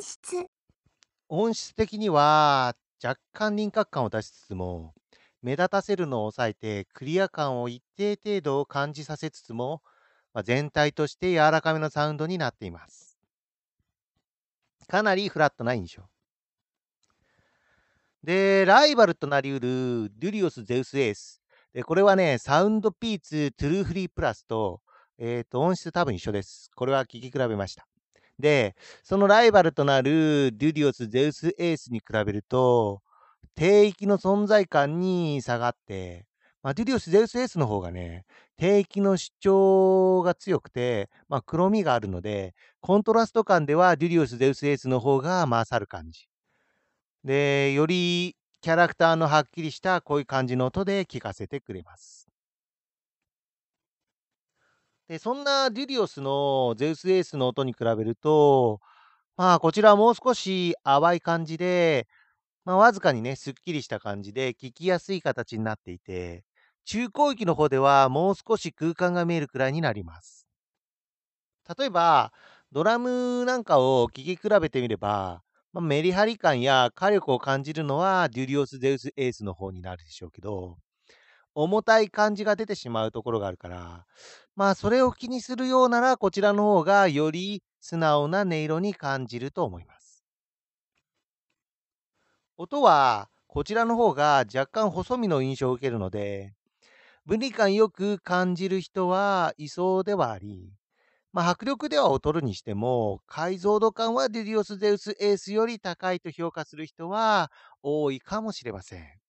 音質音質的には若干輪郭感を出しつつも、目立たせるのを抑えてクリア感を一定程度感じさせつつも、まあ、全体として柔らかめのサウンドになっています。かなりフラットな印象。で、ライバルとなりうるデュリオス・ゼウス・エース。で、これはね、サウンドピーツ・トゥルーフリープラスと、え、ー、と、音質多分一緒です。これは聞き比べました。で、そのライバルとなるデュディオス・ゼウス・エースに比べると、低域の存在感に下がって、まあ、デュディオス・ゼウス・エースの方がね、低域の主張が強くて、まあ、黒みがあるので、コントラスト感ではデュディオス・ゼウス・エースの方が勝る感じ。で、よりキャラクターのはっきりしたこういう感じの音で聞かせてくれます。で、そんなデュディオスのゼウスエースの音に比べると、まあ、こちらはもう少し淡い感じで、まあ、わずかにね、すっきりした感じで聞きやすい形になっていて、中広域の方ではもう少し空間が見えるくらいになります。例えば、ドラムなんかを聴き比べてみれば、まあ、メリハリ感や火力を感じるのはデュディオス・ゼウス・エースの方になるでしょうけど、重たい感じが出てしまうところがあるから、まあ、それを気にするようなら、こちらの方がより素直な音色に感じると思います。音は、こちらの方が若干細身の印象を受けるので、分離感よく感じる人はいそうではあり、まあ、迫力では劣るにしても、解像度感はディディオス・ゼウス・エースより高いと評価する人は多いかもしれません。